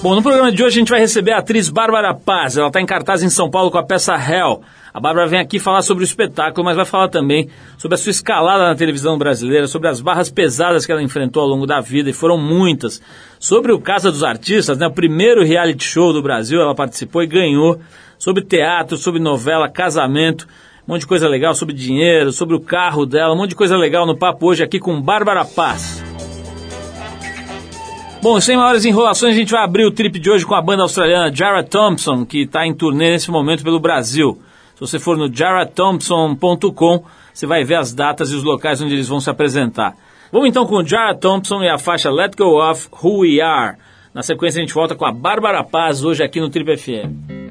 Bom, no programa de hoje a gente vai receber a atriz Bárbara Paz. Ela está em cartaz em São Paulo com a peça Hell. A Bárbara vem aqui falar sobre o espetáculo, mas vai falar também sobre a sua escalada na televisão brasileira, sobre as barras pesadas que ela enfrentou ao longo da vida, e foram muitas. Sobre o Casa dos Artistas, né, o primeiro reality show do Brasil, ela participou e ganhou. Sobre teatro, sobre novela, casamento, um monte de coisa legal sobre dinheiro, sobre o carro dela, um monte de coisa legal no papo hoje aqui com Bárbara Paz. Bom, sem maiores enrolações, a gente vai abrir o trip de hoje com a banda australiana Jared Thompson, que está em turnê nesse momento pelo Brasil. Se você for no jaredthompson.com, você vai ver as datas e os locais onde eles vão se apresentar. Vamos então com Jared Thompson e a faixa Let Go Of Who We Are. Na sequência a gente volta com a Bárbara Paz hoje aqui no Trip FM.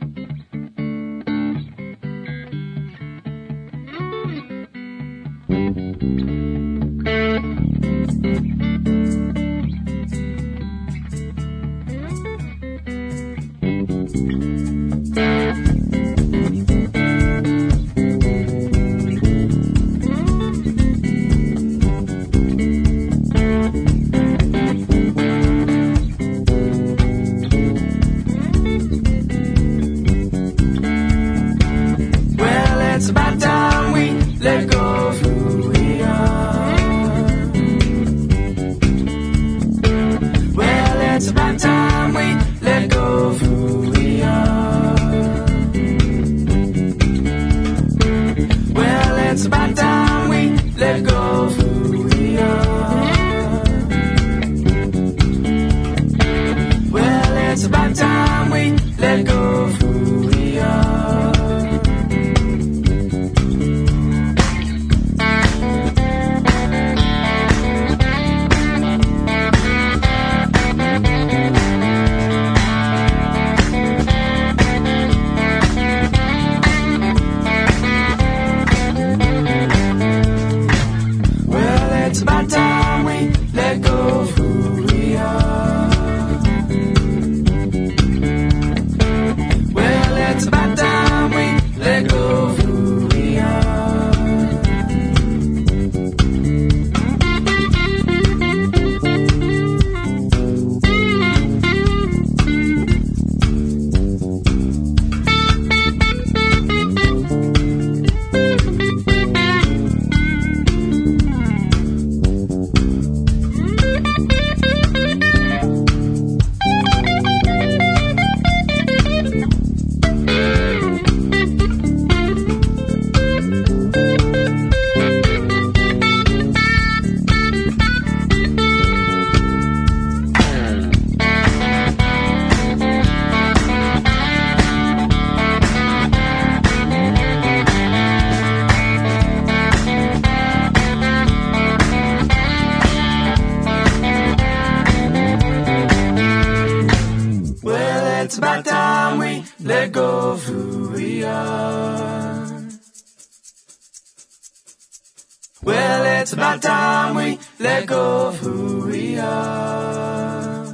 It's about time we let go of who we are.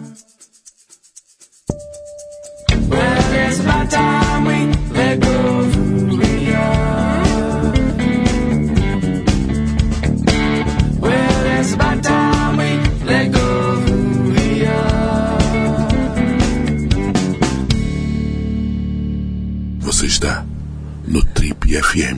Well, it's about time we let go of who we are. Well, it's about time we let go. Você está no Trip FM.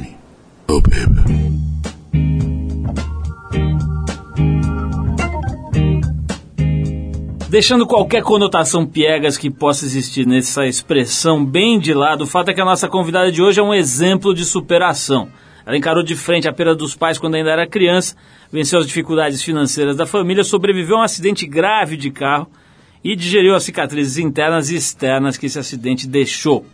Deixando qualquer conotação piegas que possa existir nessa expressão bem de lado, o fato é que a nossa convidada de hoje é um exemplo de superação. Ela encarou de frente a perda dos pais quando ainda era criança, venceu as dificuldades financeiras da família, sobreviveu a um acidente grave de carro e digeriu as cicatrizes internas e externas que esse acidente deixou.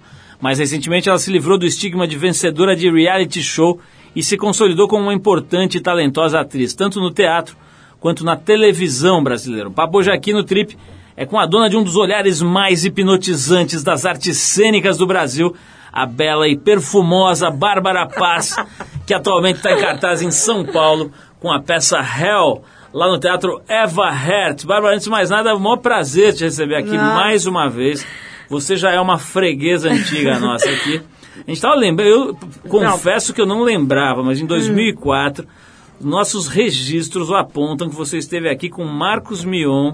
Mais recentemente, ela se livrou do estigma de vencedora de reality show e se consolidou como uma importante e talentosa atriz, tanto no teatro quanto na televisão brasileira. O papo hoje aqui no Trip é com a dona de um dos olhares mais hipnotizantes das artes cênicas do Brasil, a bela e perfumosa Bárbara Paz, que atualmente está em cartaz em São Paulo com a peça Hell, lá no Teatro Eva Hert. Bárbara, antes de mais nada, é um maior prazer te receber aqui Não. mais uma vez. Você já é uma freguesa antiga nossa aqui. A gente estava lembrando, eu confesso não. que eu não lembrava, mas em 2004... Hum nossos registros apontam que você esteve aqui com Marcos Mion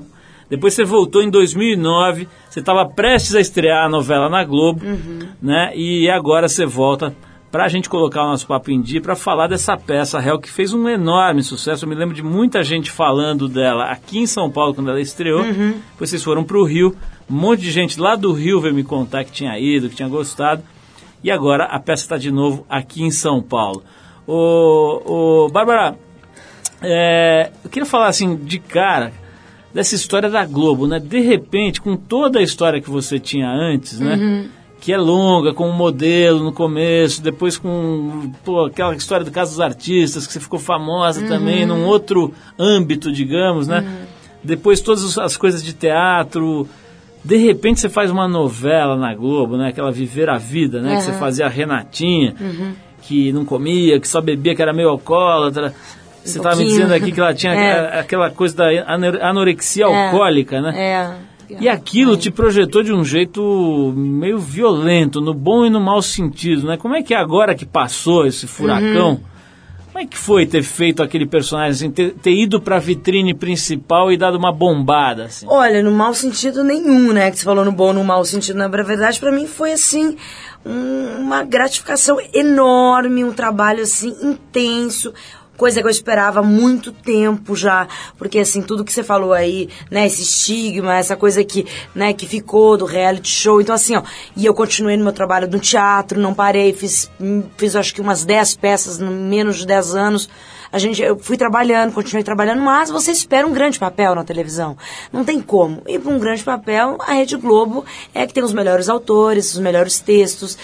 Depois você voltou em 2009, você estava prestes a estrear a novela na Globo, uhum. né? E agora você volta para a gente colocar o nosso papo em dia para falar dessa peça real que fez um enorme sucesso. Eu me lembro de muita gente falando dela aqui em São Paulo quando ela estreou. Uhum. Depois vocês foram para o Rio, um monte de gente lá do Rio veio me contar que tinha ido, que tinha gostado. E agora a peça está de novo aqui em São Paulo. O, o Bárbara, é, eu queria falar assim de cara dessa história da Globo, né? De repente, com toda a história que você tinha antes, né? Uhum que é longa, com um modelo no começo, depois com pô, aquela história do caso dos artistas, que você ficou famosa uhum. também, num outro âmbito, digamos, né? Uhum. Depois todas as coisas de teatro. De repente você faz uma novela na Globo, né? Aquela Viver a Vida, né? Que você fazia a Renatinha, uhum. Que não comia, que só bebia, que era meio alcoólatra. Você estava me dizendo aqui que ela tinha é. aquela coisa da anorexia é. alcoólica, né? É. E aquilo te projetou de um jeito meio violento, no bom e no mau sentido, né? Como é que é agora que passou esse furacão? Uhum. Como é que foi ter feito aquele personagem, assim, ter, ter ido para a vitrine principal e dado uma bombada, assim? Olha, no mau sentido nenhum, né? Que você falou no bom, no mau sentido. Na verdade, para mim foi, assim, um, uma gratificação enorme, um trabalho, assim, intenso coisa que eu esperava há muito tempo já, porque assim, tudo que você falou aí, né, esse estigma, essa coisa que, né, que ficou do reality show, então assim, ó, e eu continuei no meu trabalho no teatro, não parei, fiz, fiz acho que umas 10 peças em menos de 10 anos, a gente, eu fui trabalhando, continuei trabalhando, mas você espera um grande papel na televisão. Não tem como. E para um grande papel, a Rede Globo é que tem os melhores autores, os melhores textos.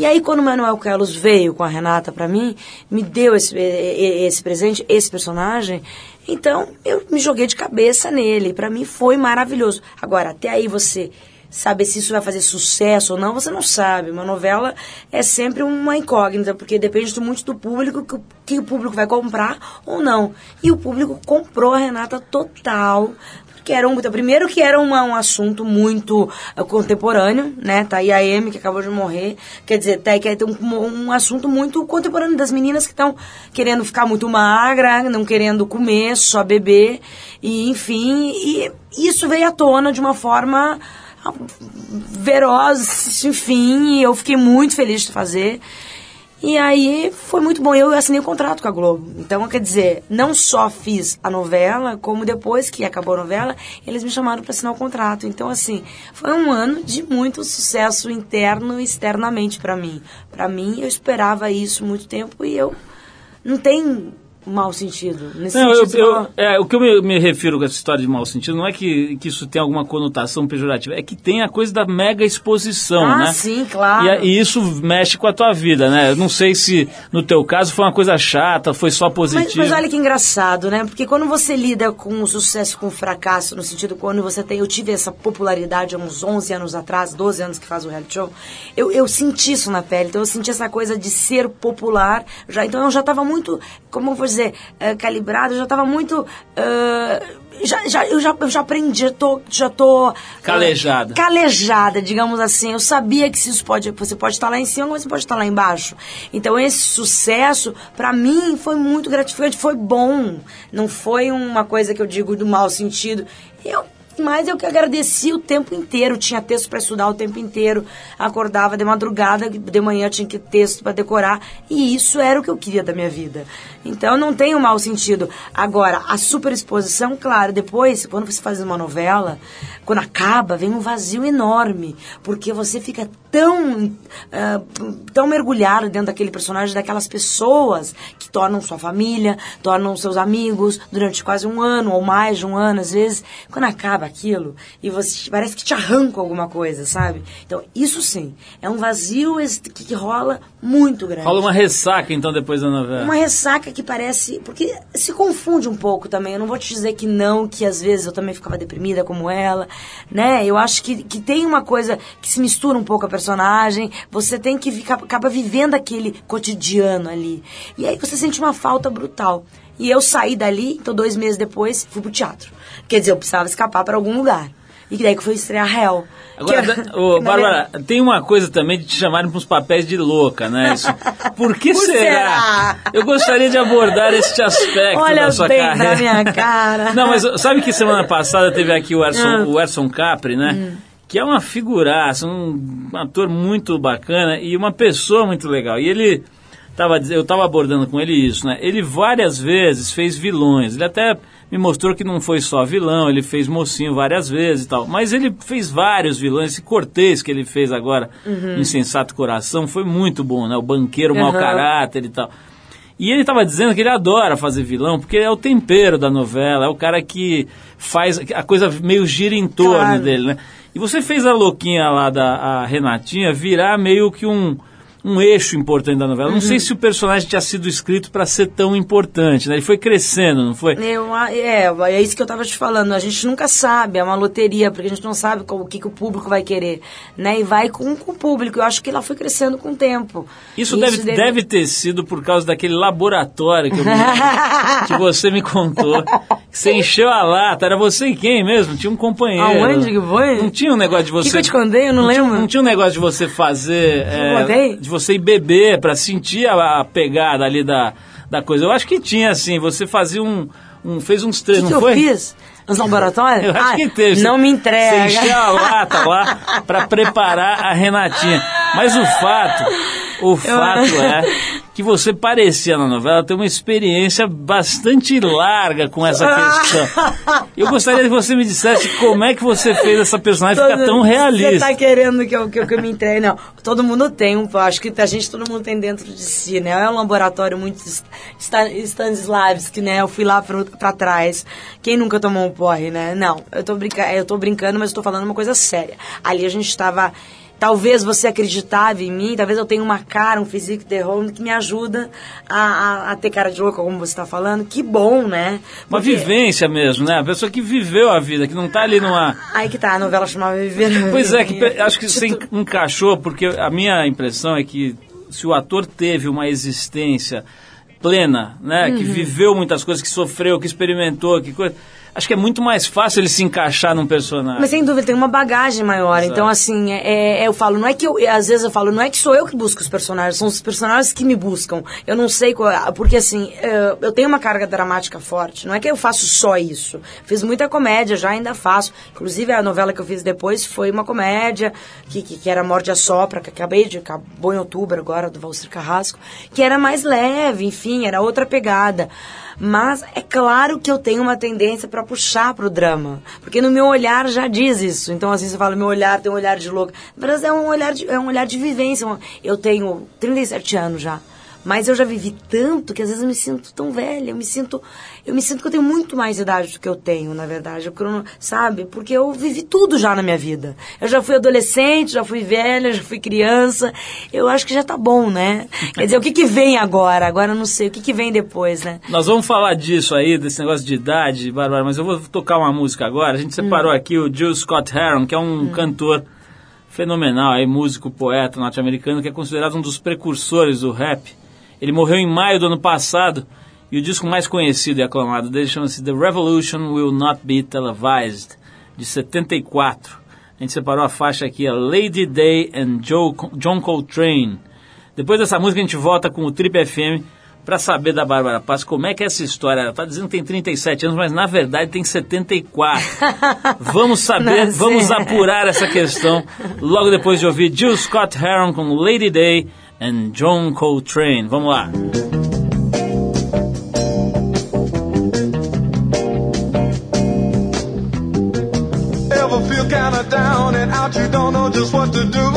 E aí, quando o Manuel Carlos veio com a Renata para mim, me deu esse, esse presente, esse personagem, então eu me joguei de cabeça nele. Para mim foi maravilhoso. Agora, até aí você saber se isso vai fazer sucesso ou não, você não sabe. Uma novela é sempre uma incógnita, porque depende muito do público, que, que o público vai comprar ou não. E o público comprou a Renata total que era um, primeiro que era uma, um assunto muito uh, contemporâneo, né? Tá aí a Amy, que acabou de morrer. Quer dizer, tá que tem um, um assunto muito contemporâneo das meninas que estão querendo ficar muito magra, não querendo comer, só beber. E, enfim, e isso veio à tona de uma forma ah, veroz, enfim, eu fiquei muito feliz de fazer. E aí foi muito bom. Eu assinei o contrato com a Globo. Então, quer dizer, não só fiz a novela, como depois que acabou a novela, eles me chamaram para assinar o contrato. Então, assim, foi um ano de muito sucesso interno e externamente para mim. Para mim, eu esperava isso muito tempo e eu não tem mau sentido. Nesse não, sentido, eu, eu, é, o que eu me, me, refiro com essa história de mau sentido não é que, que isso tem alguma conotação pejorativa, é que tem a coisa da mega exposição, ah, né? Sim, claro. E, e, isso mexe com a tua vida, né? Eu não sei se no teu caso foi uma coisa chata, foi só positivo. Mas, mas olha que engraçado, né? Porque quando você lida com o sucesso, com o fracasso, no sentido quando você tem... Eu tive essa popularidade há uns 11 anos atrás, 12 anos que faz o reality show, eu, eu senti isso na pele. Então eu senti essa coisa de ser popular. Já, então eu já estava muito, como dizer, uh, calibrado, eu já estava muito. Uh, já, já, eu, já, eu já aprendi, já tô. Já tô calejada. Uh, calejada, digamos assim. Eu sabia que isso pode. Você pode estar lá em cima, mas você pode estar lá embaixo. Então, esse sucesso, para mim, foi muito gratificante, foi bom. Não foi uma coisa que eu digo do mau sentido. Eu mas eu que agradeci o tempo inteiro. Tinha texto para estudar o tempo inteiro. Acordava de madrugada, de manhã tinha que texto para decorar. E isso era o que eu queria da minha vida. Então não tem um mau sentido. Agora, a superexposição, claro, depois, quando você faz uma novela, quando acaba, vem um vazio enorme. Porque você fica tão, uh, tão mergulhado dentro daquele personagem, daquelas pessoas que tornam sua família, tornam seus amigos durante quase um ano ou mais de um ano, às vezes. Quando acaba aquilo e você parece que te arranca alguma coisa, sabe? Então, isso sim, é um vazio que, que rola muito grande. Rola uma ressaca, então, depois da novela. Uma ressaca que parece. Porque se confunde um pouco também. Eu não vou te dizer que não, que às vezes eu também ficava deprimida como ela, né? Eu acho que, que tem uma coisa que se mistura um pouco a personagem. Você tem que ficar, acaba vivendo aquele cotidiano ali. E aí você sente uma falta brutal. E eu saí dali, então dois meses depois, fui pro teatro. Quer dizer, eu precisava escapar para algum lugar. E daí que foi estrear Hell. Agora, que, ô, Bárbara, tem uma coisa também de te chamarem para os papéis de louca, né? Isso, por que Por será? será? Eu gostaria de abordar este aspecto Olha da sua bem carreira. na minha cara. Não, mas sabe que semana passada teve aqui o Erson, Ah. o Erson Capri, né? Hum. Que é uma figuraça, um ator muito bacana e uma pessoa muito legal. E ele tava, eu estava abordando com ele isso, né? Ele várias vezes fez vilões. Ele até me mostrou que não foi só vilão, ele fez mocinho várias vezes e tal. Mas ele fez vários vilões. Esse Cortês que ele fez agora, Insensato Coração, foi muito bom, né? O banqueiro mau Uhum. caráter e tal. E ele estava dizendo que ele adora fazer vilão, porque é o tempero da novela, é o cara que faz. A coisa meio gira em torno Claro. dele, né? E você fez a louquinha lá da Renatinha virar meio que um, um eixo importante da novela. Não Uhum. sei se o personagem tinha sido escrito para ser tão importante, né? Ele foi crescendo, não foi? Eu, a- é, é isso que eu tava te falando. A gente nunca sabe, é uma loteria, porque a gente não sabe qual- o que, que o público vai querer, né? E vai com, com o público. Eu acho que ela foi crescendo com o tempo. Isso, deve, deve ter sido por causa daquele laboratório que, eu que você me contou. Que você encheu a lata. Era você e quem mesmo? Tinha um companheiro. Aonde que foi? Não tinha um negócio de você. que eu te contei? Eu não tinha- lembro. não tinha um negócio de você fazer. é, contei? Você ir beber pra sentir a, a pegada ali da, da coisa. Eu acho que tinha, assim. Você fazia um. um fez uns O três, que, que não eu foi? fiz? Nos laboratórios? Eu acho Ah, que teve. Não me entrega. Você encheu a lata lá pra preparar a Renatinha. Mas o fato, o fato é que você parecia na novela ter uma experiência bastante larga com essa questão. Eu gostaria que você me dissesse como é que você fez essa personagem ficar tão Você realista. tá querendo que eu, que, eu, que eu me entregue? Não. Todo mundo tem um. Acho que a gente, todo mundo tem dentro de si, né? É um laboratório muito. Stan- Stanislavski, né? Eu fui lá pra, pra trás. Quem nunca tomou um porre, né? Não. Eu tô, brinca, eu tô brincando, mas eu tô falando uma coisa séria. Ali a gente tava. Talvez você acreditava em mim, talvez eu tenha uma cara, um physique de home que me ajuda a, a, a ter cara de louca, como você está falando. Que bom, né? Uma Porque- vivência mesmo, né? A pessoa que viveu a vida, que não tá ali numa. Aí que tá, a novela chamava Viver. Pois é, que acho que você en- encaixou, porque a minha impressão é que se o ator teve uma existência plena, né, Uhum. que viveu muitas coisas, que sofreu, que experimentou, que coisa, acho que é muito mais fácil ele se encaixar num personagem. Mas sem dúvida, tem uma bagagem maior. Exato. Então, assim, é, é- eu falo, não é que eu. Às vezes eu falo, não é que sou eu que busco os personagens, são os personagens que me buscam. Eu não sei qual. Porque, assim, é, eu tenho uma carga dramática forte. Não é que eu faço só isso. Fiz muita comédia, já ainda faço. Inclusive, a novela que eu fiz depois foi uma comédia, que, que, que era Morde a Sopra, que acabei de. acabou em outubro agora, do Valcir Carrasco, que era mais leve, enfim, era outra pegada. Mas é claro que eu tenho uma tendência para puxar pro drama. Porque no meu olhar já diz isso. Então, assim, você fala, meu olhar tem um olhar de louco. Verdade, é um olhar de, é um olhar de vivência. Eu tenho 37 anos já. Mas eu já vivi tanto que às vezes eu me sinto tão velha. Eu me sinto, eu me sinto que eu tenho muito mais idade do que eu tenho, na verdade. Eu, sabe? Porque eu vivi tudo já na minha vida. Eu já fui adolescente, já fui velha, já fui criança. Eu acho que já tá bom, né? Quer dizer, o que que vem agora? Agora eu não sei. O que que vem depois, né? Nós vamos falar disso aí, desse negócio de idade, Bárbara, mas eu vou tocar uma música agora. A gente separou aqui o Jill Scott Heron, que é um cantor fenomenal, aí, músico, poeta norte-americano, que é considerado um dos precursores do rap. Ele morreu em maio do ano passado e o disco mais conhecido e aclamado dele chama-se The Revolution Will Not Be Televised, de 74. A gente separou a faixa aqui, a Lady Day and Joe, John Coltrane. Depois dessa música a gente volta com o Trip FM para saber da Bárbara Paz como é que é essa história. Ela tá dizendo que tem 37 anos, mas na verdade tem 74. Vamos saber, vamos apurar essa questão logo depois de ouvir Jill Scott Heron com Lady Day and John Coltrane. Vamos lá. Ever feel kinda down and out, you don't know just what to do.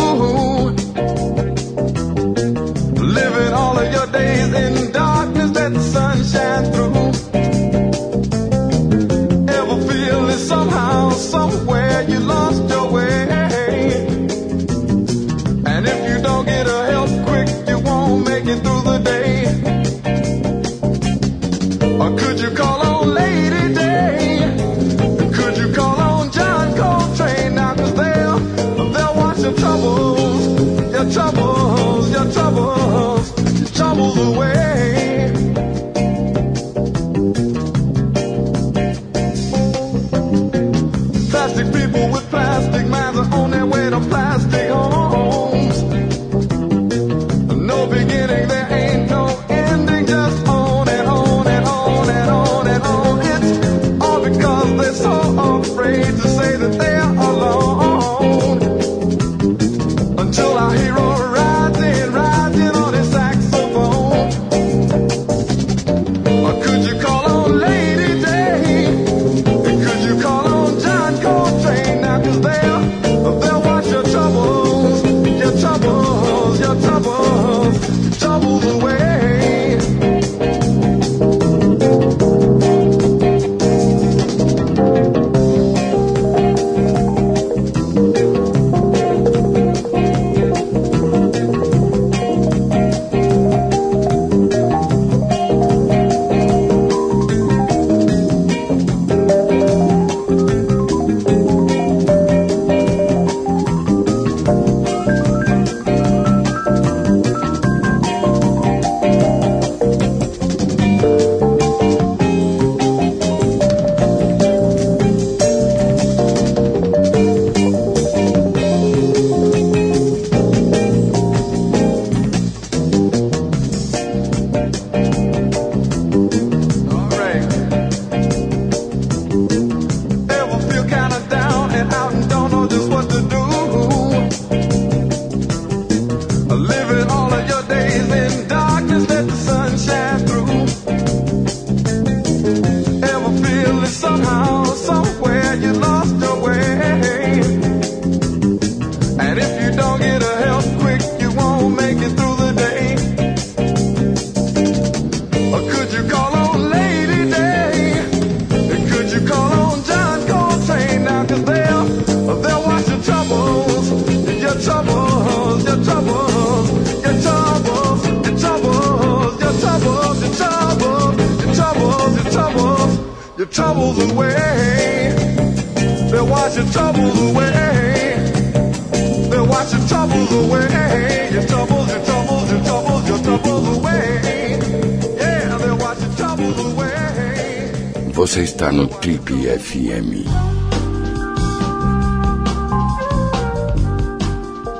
Você está no Trip FM.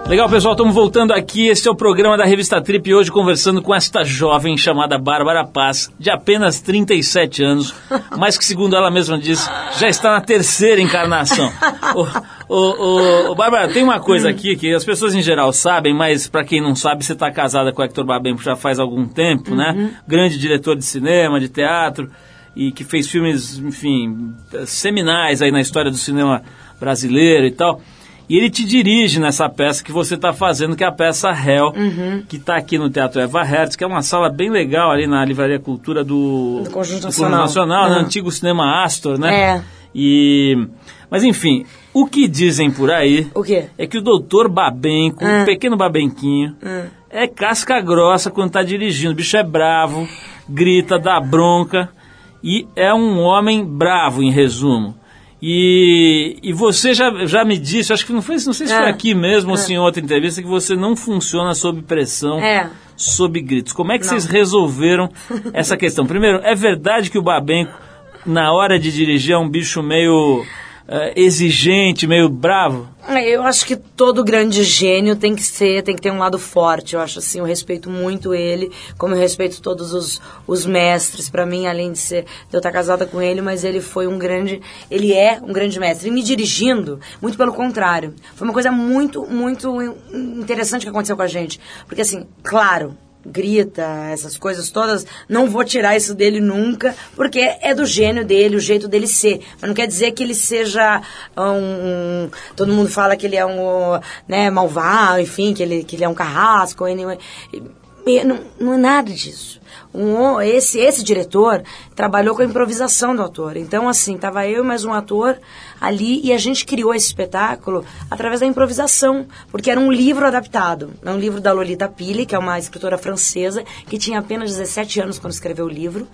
Legal, pessoal, estamos voltando aqui. Este é o programa da Revista Trip e hoje conversando com esta jovem chamada Bárbara Paz, de apenas 37 anos, mas que, segundo ela mesma diz, já está na terceira encarnação. Ô, ô, ô, ô, Bárbara, tem uma coisa aqui que as pessoas em geral sabem, mas para quem não sabe, você está casada com o Hector Babempo já faz algum tempo, né? Grande diretor de cinema, de teatro e que fez filmes, enfim, seminais aí na história do cinema brasileiro e tal. E ele te dirige nessa peça que você está fazendo, que é a peça Hell, que está aqui no Teatro Eva Hertz, que é uma sala bem legal ali na Livraria Cultura do, Do Conjunto do Nacional. Nacional, no Uhum. antigo Cinema Astor, né? É. E, mas enfim, o que dizem por aí O quê? é que o doutor Babenco, Ah. o pequeno Babenquinho, é casca grossa quando está dirigindo. O bicho é bravo, grita, dá bronca e é um homem bravo, em resumo. E, e você já, já me disse, acho que não, foi, não sei se foi Ah. aqui mesmo ou se em outra entrevista, que você não funciona sob pressão, É. sob gritos. Como é que Não. vocês resolveram essa questão? Primeiro, é verdade que o Babenco, na hora de dirigir, é um bicho meio eh, exigente, meio bravo? É, Eu acho que todo grande gênio tem que ser, tem que ter um lado forte. Eu acho assim, eu respeito muito ele, como eu respeito todos os, os mestres. Pra mim, além de ser de eu estar casada com ele, mas ele foi um grande, ele é um grande mestre. E me dirigindo, muito pelo contrário. Foi uma coisa muito, muito interessante que aconteceu com a gente, porque assim, claro, grita, essas coisas todas, não vou tirar isso dele nunca, porque é do gênio dele, o jeito dele ser. Mas não quer dizer que ele seja um. todo mundo fala que ele é um né, malvado, enfim, que ele, que ele é um carrasco. Anyway. Não, não é nada disso. Um, esse, esse diretor trabalhou com a improvisação do ator. Então, assim, tava eu e mais um ator ali e a gente criou esse espetáculo através da improvisação, porque era um livro adaptado. É um livro da Lolita Pili, que é uma escritora francesa, que tinha apenas 17 anos quando escreveu o livro.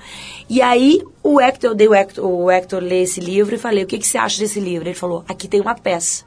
E aí, o Hector, eu dei o Hector, o Hector ler esse livro e falei, o que, que você acha desse livro? Ele falou, aqui tem uma peça.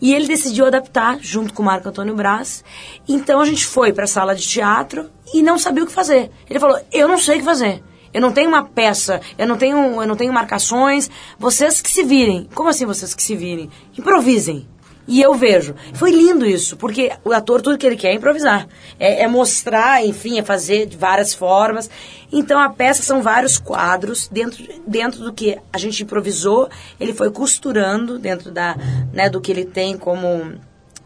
E ele decidiu adaptar, junto com o Marco Antônio Brás. Então a gente foi para a sala de teatro e não sabia o que fazer. Ele falou: Eu não sei o que fazer. Eu não tenho uma peça, eu não tenho, eu não tenho marcações. Vocês que se virem. Como assim vocês que se virem? Improvisem. E eu vejo. Foi lindo isso, porque o ator, tudo que ele quer é improvisar. É, é mostrar, enfim, é fazer de várias formas. Então a peça são vários quadros dentro, dentro do que a gente improvisou, ele foi costurando dentro da, né, do que ele tem como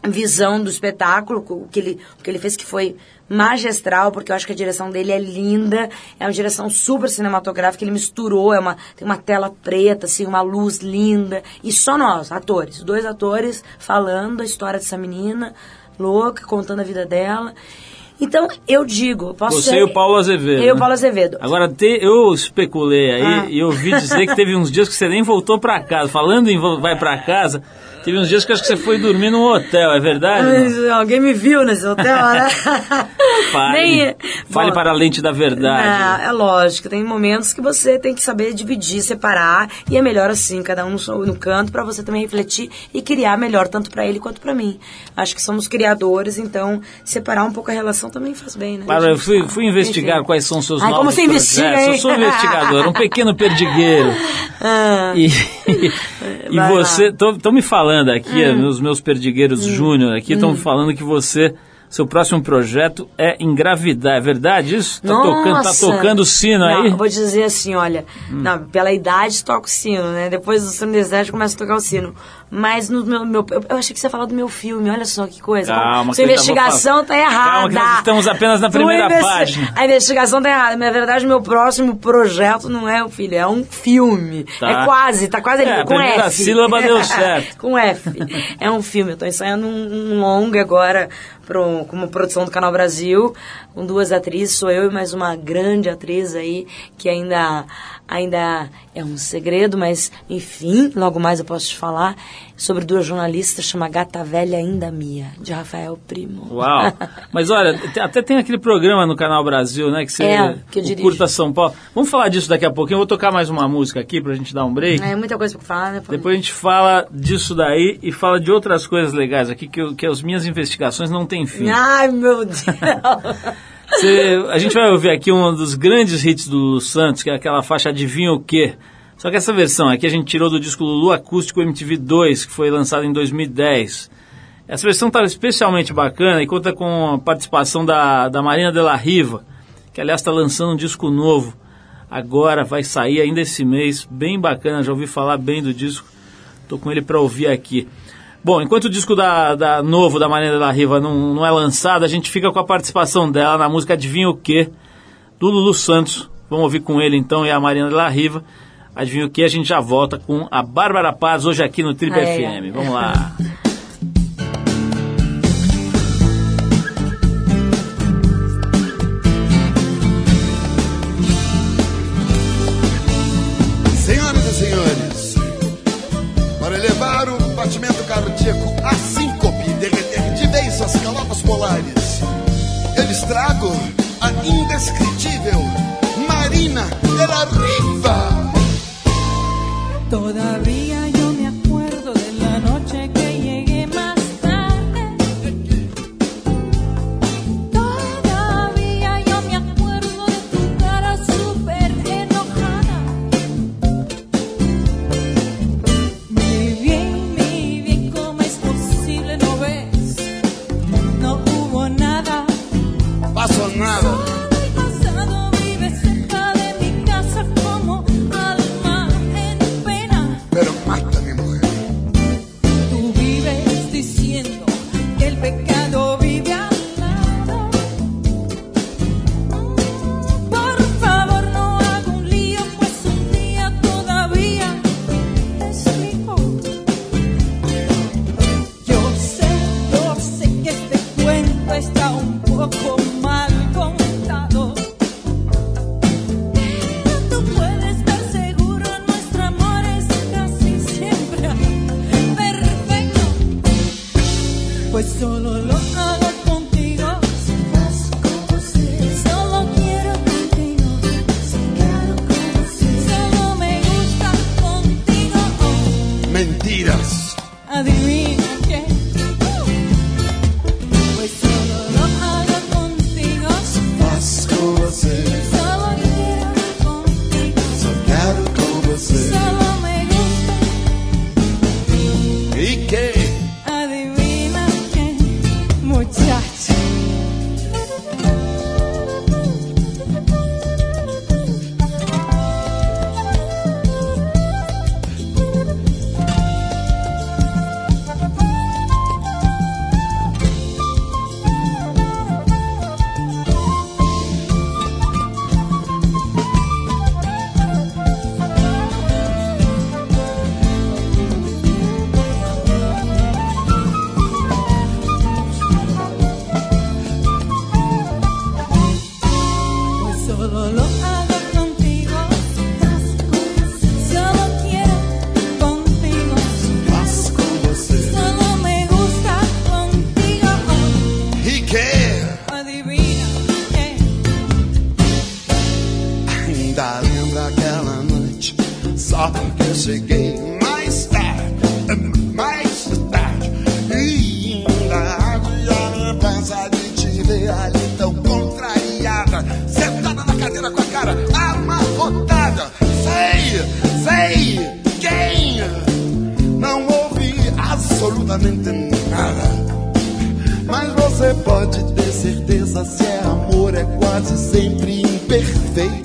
visão do espetáculo, o que ele, o que ele fez que foi magistral, porque eu acho que a direção dele é linda, é uma direção super cinematográfica, ele misturou, é uma, tem uma tela preta, assim, uma luz linda, e só nós, atores, dois atores falando a história dessa menina louca, contando a vida dela. Então, eu digo, posso Você ser- e o Paulo Azevedo. Eu e o né? Paulo Azevedo. Agora, te- eu especulei aí Ah. e ouvi dizer que teve uns dias que você nem voltou pra casa. Falando em vai pra casa, teve uns dias que eu acho que você foi dormir num hotel, é verdade? Mas Alguém me viu nesse hotel, né? Fale, Nem- fale Bom, para a lente da verdade. Ah, é lógico, tem momentos que você tem que saber dividir, separar, e é melhor assim, cada um no, no canto, pra você também refletir e criar melhor, tanto pra ele quanto pra mim. Acho que somos criadores, então separar um pouco a relação também faz bem, né? Eu fui, fui investigar Enfim. quais são os seus Ai, novos como você investiga? Eu sou investigador, um pequeno perdigueiro. Ah, E, e Vai você. Hum. estão me falando aqui, os meus perdigueiros júnior aqui, estão falando que você, seu próximo projeto é engravidar, é verdade isso? Tá tocando, tá Nossa! tocando o sino aí? Hum. Não, eu vou dizer assim, olha, não, pela idade toca o sino, né? Depois dos 37 começa a tocar o sino. Mas no meu, meu- eu, achei que você ia falar do meu filme, olha só que coisa. Calma, Sua vou investigação tá errada. Calma, que nós estamos apenas na primeira investi- página. A investigação tá errada. Na verdade, meu próximo projeto não é o filho, é um filme. Tá. É quase, tá quase É, ali, a com F. sílaba deu certo. com F. É um filme, eu tô ensaiando um, um longa agora pro, como produção do Canal Brasil, com duas atrizes, sou eu e mais uma grande atriz aí, que ainda, ainda é um segredo, mas enfim, logo mais eu posso te falar, sobre duas jornalistas, chama Gata Velha Ainda Mia, de Rafael Primo. Uau! Mas olha, até tem aquele programa no Canal Brasil, né? Que você É, que eu dirijo. Curta São Paulo. Vamos falar disso daqui a pouquinho. Eu vou tocar mais uma música aqui pra gente dar um break. É muita coisa pra falar, né? Depois a gente fala disso daí e fala de outras coisas legais aqui que, eu- que as minhas investigações não têm fim. Ai, meu Deus! Você- a gente vai ouvir aqui um dos grandes hits do Santos, que é aquela faixa Adivinha o Quê? Só que essa versão aqui a gente tirou do disco Lulu Acústico MTV 2, que foi lançado em 2010. Essa versão está especialmente bacana e conta com a participação da, da Marina de la Riva, que aliás está lançando um disco novo. Agora vai sair ainda esse mês, bem bacana, já ouvi falar bem do disco. Tô com ele para ouvir aqui. Bom, enquanto o disco da, da novo da Marina de la Riva não, não é lançado, a gente fica com a participação dela na música Adivinha o Quê? do Lulu Santos. Vamos ouvir com ele então e a Marina de la Riva. Adivinha o que? A gente já volta com a Bárbara Paz hoje aqui no Trip Ah, é. FM. Vamos lá. cardíaco a síncope derreter de vez suas calotas polares, eu lhes trago a indescritível Marina de la Riva. Todavía cuento está de te ver ali tão contrariada, sentada na cadeira com a cara amarrotada. Sei, sei quem não ouvi absolutamente nada. Mas você pode ter certeza se é amor é quase sempre imperfeito.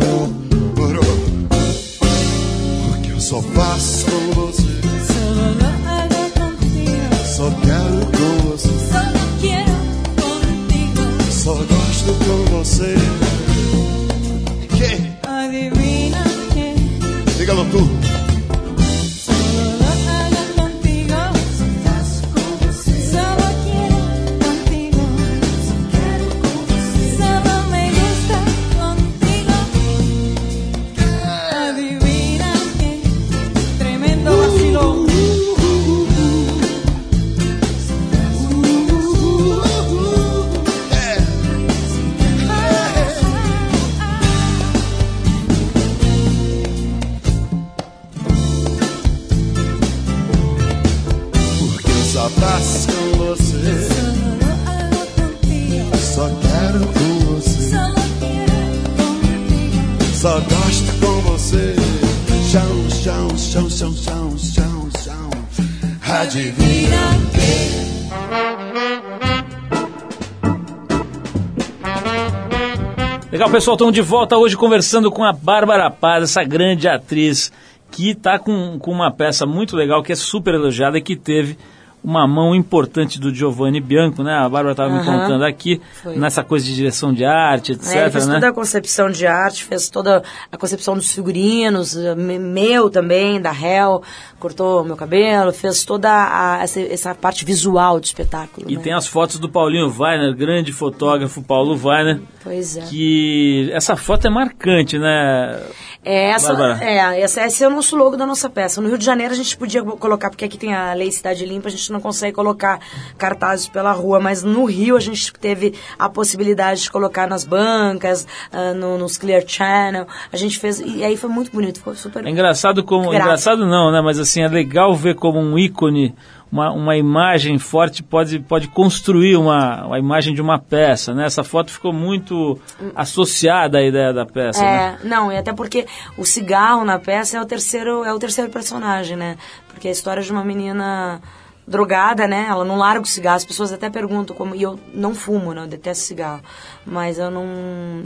Pessoal, estamos de volta hoje conversando com a Bárbara Paz, essa grande atriz que está com, com uma peça muito legal, que é super elogiada e que teve uma mão importante do Giovanni Bianco, né? A Bárbara estava me Aham, contando aqui, foi. nessa coisa de direção de arte, etc, É, ele fez né? toda a concepção de arte, fez toda a concepção dos figurinos, eh, me- meu também, da Hell, cortou meu cabelo, fez toda a- essa, essa parte visual do espetáculo. E né? tem as fotos do Paulinho Weiner, grande fotógrafo Paulo Weiner, Pois é. que essa foto é marcante, né? É, essa, Bárbara. é, essa, esse é o nosso logo da nossa peça. No Rio de Janeiro a gente podia colocar, porque aqui tem a Lei Cidade Limpa, a gente não consegue colocar cartazes pela rua, mas no Rio a gente teve a possibilidade de colocar nas bancas, ah, no- nos Clear Channel. A gente fez, e aí foi muito bonito, foi super. É engraçado como. Graça. Engraçado não, né? Mas assim, é legal ver como um ícone, uma, uma imagem forte pode, pode construir uma, uma imagem de uma peça, né? Essa foto ficou muito associada à ideia da peça, né? É, não, e até porque o cigarro na peça é o terceiro, é o terceiro personagem, né? Porque é a história de uma menina drogada, né? Ela não larga o cigarro. As pessoas até perguntam como. E eu não fumo, né? Eu detesto cigarro. Mas eu não.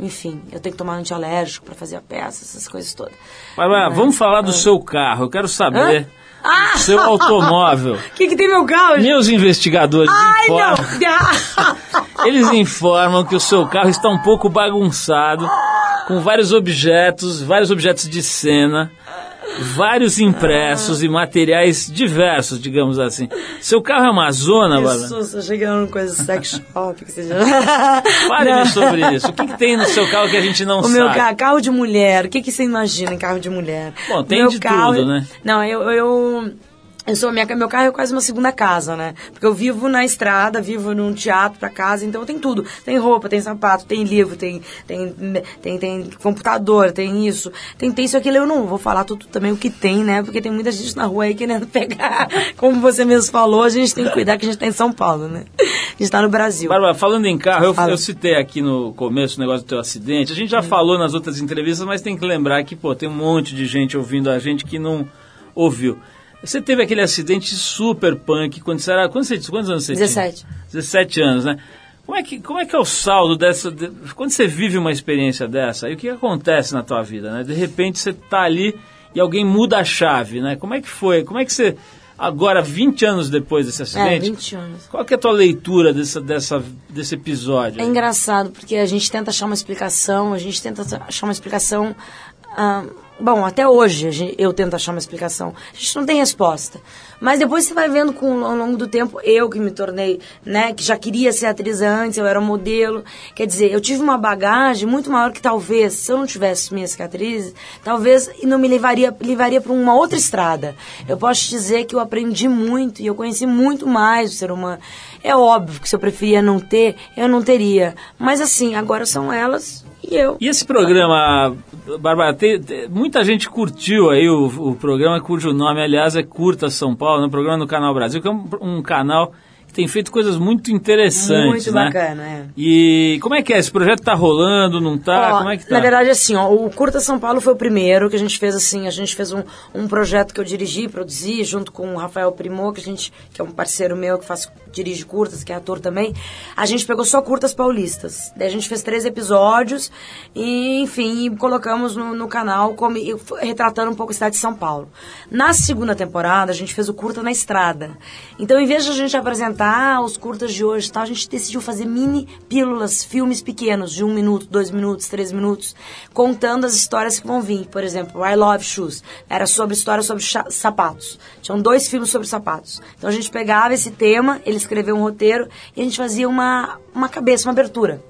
Enfim, eu tenho que tomar antialérgico pra fazer a peça, essas coisas todas. Bárbara, vamos falar do seu carro. Eu quero saber. Ah! do Seu automóvel. O que, que tem meu carro? gente? Meus investigadores Ai, informam, não! eles informam que o seu carro está um pouco bagunçado, com vários objetos, vários objetos de cena, vários impressos e materiais diversos, digamos assim. Seu carro é uma zona, Que Bárbara? susto, eu cheguei numa coisa sex shop, que seja. Fale-me sobre isso. O que, que tem no seu carro que a gente não O sabe? meu carro, carro de mulher. O que, que você imagina em carro de mulher? Bom, tem Meu de carro- tudo, né? Não, eu, eu, eu sou minha, meu carro é quase uma segunda casa, né? Porque eu vivo na estrada, vivo num teatro pra casa, então tem tudo. Tem roupa, tem sapato, tem livro, tem, tem, tem, tem computador, tem isso, tem, tem isso aquilo. Eu não vou falar tudo também o que tem, né? Porque tem muita gente na rua aí querendo pegar. Como você mesmo falou, a gente tem que cuidar que a gente tá em São Paulo, né? A gente tá no Brasil. Bárbara, falando em carro, eu, Fala. eu citei aqui no começo o negócio do teu acidente. A gente já falou nas outras entrevistas, mas tem que lembrar que, pô, tem um monte de gente ouvindo a gente que não ouviu. Você teve aquele acidente super punk quando você era. Quando você, quantos anos você 17. tinha? 17 anos, né? Como é, que, como é que é o saldo dessa. de- quando você vive uma experiência dessa, aí o que acontece na tua vida, né? De repente você tá ali e alguém muda a chave, né? Como é que foi? Como é que você. Agora, 20 anos depois desse É, acidente, 20 anos. qual que é a tua leitura dessa, dessa, desse episódio? É engraçado, porque a gente tenta achar uma explicação, a gente tenta achar uma explicação. ah, bom, até hoje eu tento achar uma explicação. A gente não tem resposta. Mas depois você vai vendo com, ao longo do tempo, eu que me tornei, né, que já queria ser atriz antes, eu era modelo. Quer dizer, eu tive uma bagagem muito maior que talvez, se eu não tivesse minhas cicatrizes, talvez não me levaria, levaria para uma outra estrada. Eu posso te dizer que eu aprendi muito e eu conheci muito mais o ser humano. É óbvio que se eu preferia não ter, eu não teria. Mas assim, agora são elas e eu. E esse programa, Bárbara, muita gente curtiu aí o, o programa, cujo nome, aliás, é Curta São Paulo, no programa no Canal Brasil, que é um, um canal que tem feito coisas muito interessantes, Muito né? bacana, é. E como é que é? Esse projeto tá rolando, não tá? Ó, como é que tá? Na verdade, assim, ó, o Curta São Paulo foi o primeiro que a gente fez assim, a gente fez um, um projeto que eu dirigi, produzi, junto com o Rafael Primô, que a gente, que é um parceiro meu que faz, dirige curtas, que é ator também. A gente pegou só curtas paulistas. Daí a gente fez três episódios e, enfim, colocamos no, no canal como, retratando um pouco a cidade de São Paulo. Na segunda temporada, a gente fez o Curta na Estrada. Então, em vez de a gente apresentar os curtas de hoje e tal, a gente decidiu fazer mini pílulas, filmes pequenos, de um minuto, dois minutos, três minutos, contando as histórias que vão vir. Por exemplo, I Love Shoes. Era sobre história sobre sapatos. Tinham dois filmes sobre sapatos. Então a gente pegava esse tema, ele escreveu um roteiro e a gente fazia uma, uma cabeça, uma abertura.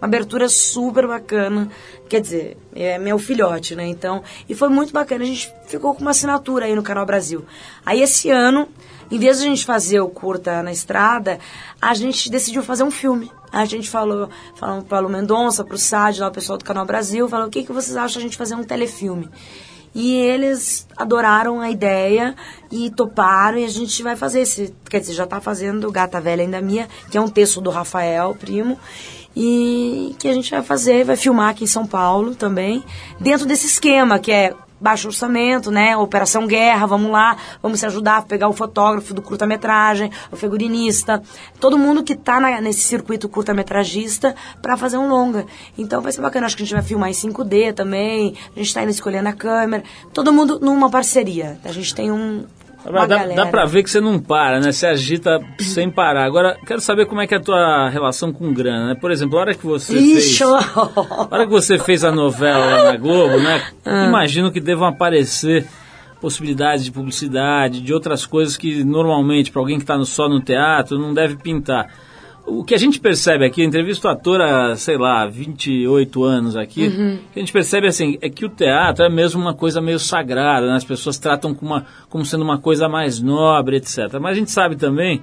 Uma abertura super bacana. Quer dizer, é meu filhote, né? Então, e foi muito bacana. A gente ficou com uma assinatura aí no Canal Brasil. Aí esse ano, em vez de a gente fazer o curta na estrada, a gente decidiu fazer um filme. A gente falou, falou para o Mendonça, para o Sad, lá o pessoal do Canal Brasil, falou: o que, que vocês acham a gente fazer um telefilme? E eles adoraram a ideia e toparam e a gente vai fazer esse, quer dizer, já está fazendo Gata Velha Ainda Minha, que é um texto do Rafael, primo, e que a gente vai fazer, vai filmar aqui em São Paulo também, dentro desse esquema que é baixo orçamento, né? Operação Guerra, vamos lá, vamos se ajudar a pegar o fotógrafo do curta-metragem, o figurinista, todo mundo que tá na- nesse circuito curta-metragista para fazer um longa. Então vai ser bacana, acho que a gente vai filmar em 5D também, a gente tá indo escolhendo a câmera, todo mundo numa parceria. A gente tem um Dá, galera. dá pra ver que você não para, né? Você agita sem parar. Agora, quero saber como é que é a tua relação com grana, né? Por exemplo, a hora que você Ixi, fez... A hora que você fez a novela lá na Globo, né? Ah. Imagino que devam aparecer possibilidades de publicidade, de outras coisas que normalmente, para alguém que está só no teatro, não deve pintar. O que a gente percebe aqui, eu entrevisto ator há, sei lá, 28 anos aqui, Uhum. o que a gente percebe assim, é que o teatro é mesmo uma coisa meio sagrada, né? as pessoas tratam como, uma, como sendo uma coisa mais nobre, etc. Mas a gente sabe também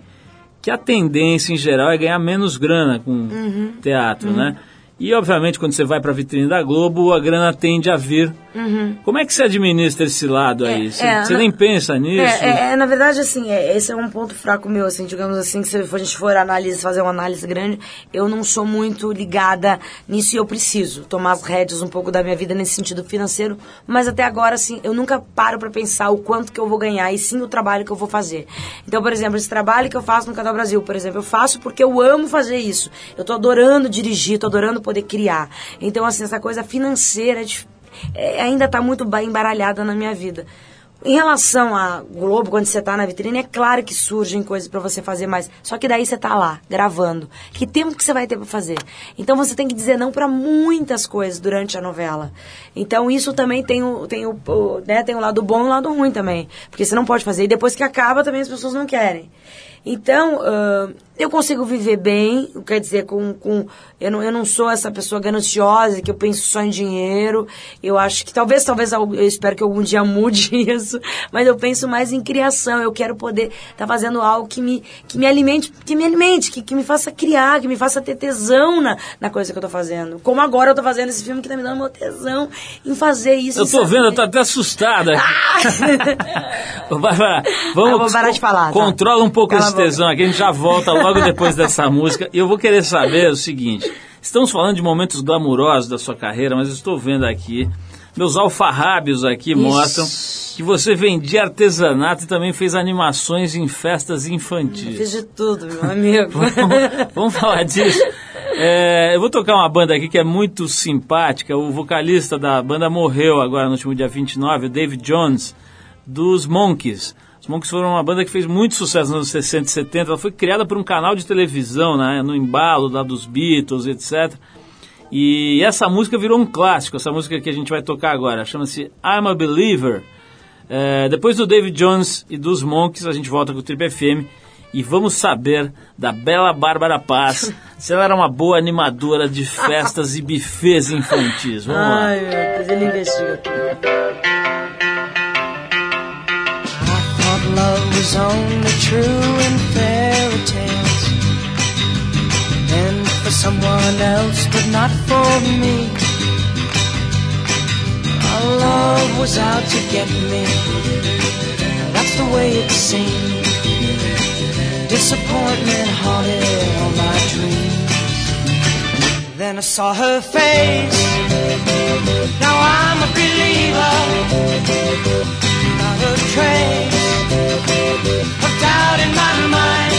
que a tendência em geral é ganhar menos grana com Uhum. teatro, né? E obviamente quando você vai para a vitrine da Globo, a grana tende a vir. Como é que você administra esse lado aí? Você, Uhum. é, você na- nem pensa nisso? É, é, é, na verdade, assim, é, esse é um ponto fraco meu, assim, digamos assim, que se a gente for análise, fazer uma análise grande, eu não sou muito ligada nisso e eu preciso tomar as rédeas um pouco da minha vida nesse sentido financeiro, mas até agora, assim, eu nunca paro pra pensar o quanto que eu vou ganhar e sim o trabalho que eu vou fazer. Então, por exemplo, esse trabalho que eu faço no Canal Brasil, por exemplo, eu faço porque eu amo fazer isso. Eu tô adorando dirigir, tô adorando poder criar. Então, assim, essa coisa financeira é é, ainda está muito ba- embaralhada na minha vida. Em relação à Globo, quando você está na vitrine, é claro que surgem coisas para você fazer mais. Só que daí você tá lá, gravando. Que tempo que você vai ter para fazer? Então você tem que dizer não para muitas coisas durante a novela. Então isso também tem o, tem o, o, né, tem o lado bom e o lado ruim também. Porque você não pode fazer. E depois que acaba, também as pessoas não querem. Então, ah, eu consigo viver bem, quer dizer, com, com eu, não, eu não sou essa pessoa gananciosa, que eu penso só em dinheiro. Eu acho que talvez, talvez, eu espero que algum dia mude isso, mas eu penso mais em criação. Eu quero poder estar fazendo algo que me, que me alimente, que me alimente, que, que me faça criar, que me faça ter tesão na, na coisa que eu tô fazendo. Como agora eu tô fazendo esse filme que tá me dando uma tesão em fazer isso. Eu saber. vendo, eu tô até assustada. Ah, vamos parar de falar, tá? Controla um pouco Cala esse tesão aqui, a gente já volta logo depois dessa música. E eu vou querer saber o seguinte: estamos falando de momentos glamurosos da sua carreira, mas estou vendo aqui, meus alfarrábios aqui mostram que você vendia artesanato e também fez animações em festas infantis. Fiz de tudo, meu amigo. vamos, vamos falar disso. É, eu vou tocar uma banda aqui que é muito simpática. O vocalista da banda morreu agora no último dia 29, o David Jones, dos Monkeys. Os Monkeys foram uma banda que fez muito sucesso nos anos 60 e 70. Ela foi criada por um canal de televisão, né, no embalo lá dos Beatles, etc. E essa música virou um clássico, essa música que a gente vai tocar agora. Chama-se I'm a Believer. É, depois do David Jones e dos Monkeys, a gente volta com o Trip FM e vamos saber da bela Bárbara Paz se ela era uma boa animadora de festas e bufês infantis. Vamos lá. Ai, meu Deus, ele investiga was only true in fairy tales and for someone else, but not for me. Our love was out to get me. That's the way it seemed. Disappointment haunted all my dreams. Then I saw her face. Now I'm a believer not a trace doubt in my mind.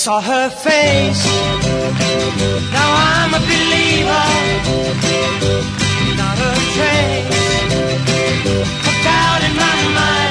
Saw her face. Now I'm a believer, not a trace of doubt in my mind.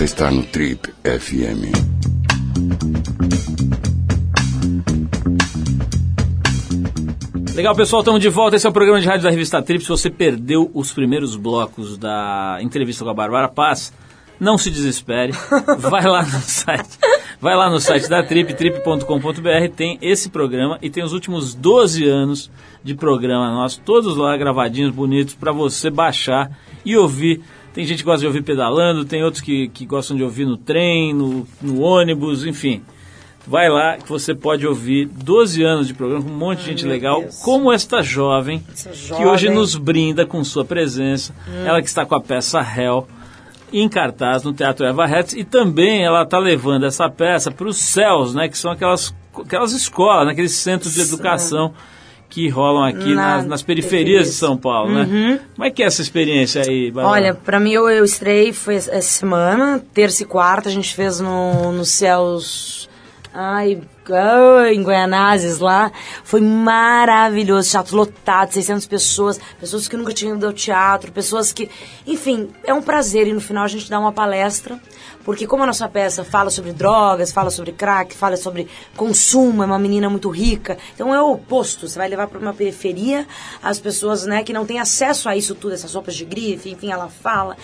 Você está no Trip FM. Legal, pessoal, estamos de volta. Esse é o programa de rádio da revista Trip. Se você perdeu os primeiros blocos da entrevista com a Bárbara Paz, não se desespere. Vai lá no site. Vai lá no site da Trip, trip.com.br, tem esse programa e tem os últimos 12 anos de programa nosso, todos lá gravadinhos, bonitos, para você baixar e ouvir. Tem gente que gosta de ouvir pedalando, tem outros que, que gostam de ouvir no trem, no, no ônibus, enfim. Vai lá que você pode ouvir 12 anos de programa com um monte de gente meu legal, Deus. como esta jovem, Essa que hoje jovem. nos brinda com sua presença. Ela que está com a peça Hell em cartaz no Teatro Eva Hetz e também ela está levando essa peça para os céus, né, que são aquelas, aquelas escolas, né, aqueles centros de educação que rolam aqui Na nas, nas periferias de. São Paulo, né? Como é que é essa experiência aí? Olha, pra mim eu, eu estrei foi essa semana, terça e quarta, a gente fez no, no Céus. Ai, ai, em Goianazes lá. Foi maravilhoso, teatro lotado, 600 pessoas, pessoas que nunca tinham ido ao teatro, pessoas que. Enfim, é um prazer e no final a gente dá uma palestra, porque como a nossa peça fala sobre drogas, fala sobre crack, fala sobre consumo, é uma menina muito rica, então é o oposto, você vai levar para uma periferia as pessoas né, que não têm acesso a isso tudo, essas roupas de grife, enfim, ela fala.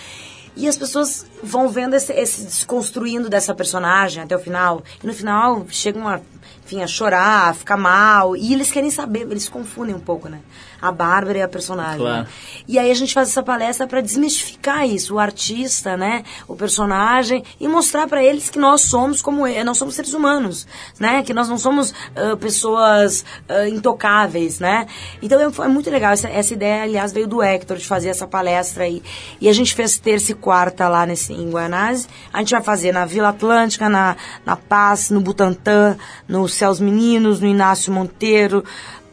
E as pessoas vão vendo esse, esse desconstruindo dessa personagem até o final. E no final chegam a, enfim, a chorar, a ficar mal. E eles querem saber, eles confundem um pouco, né? A Bárbara e a personagem. Claro. né? E aí a gente faz essa palestra para desmistificar isso, o artista, né, o personagem e mostrar para eles que nós somos como ele, nós somos seres humanos, né, que nós não somos ah, pessoas ah, intocáveis, né. Então é, foi muito legal essa, essa ideia, aliás, veio do Hector de fazer essa palestra aí. E a gente fez terça e quarta lá nesse em Guanás. A gente vai fazer na Vila Atlântica, na na Paz, no Butantã, no Céus Meninos, no Inácio Monteiro,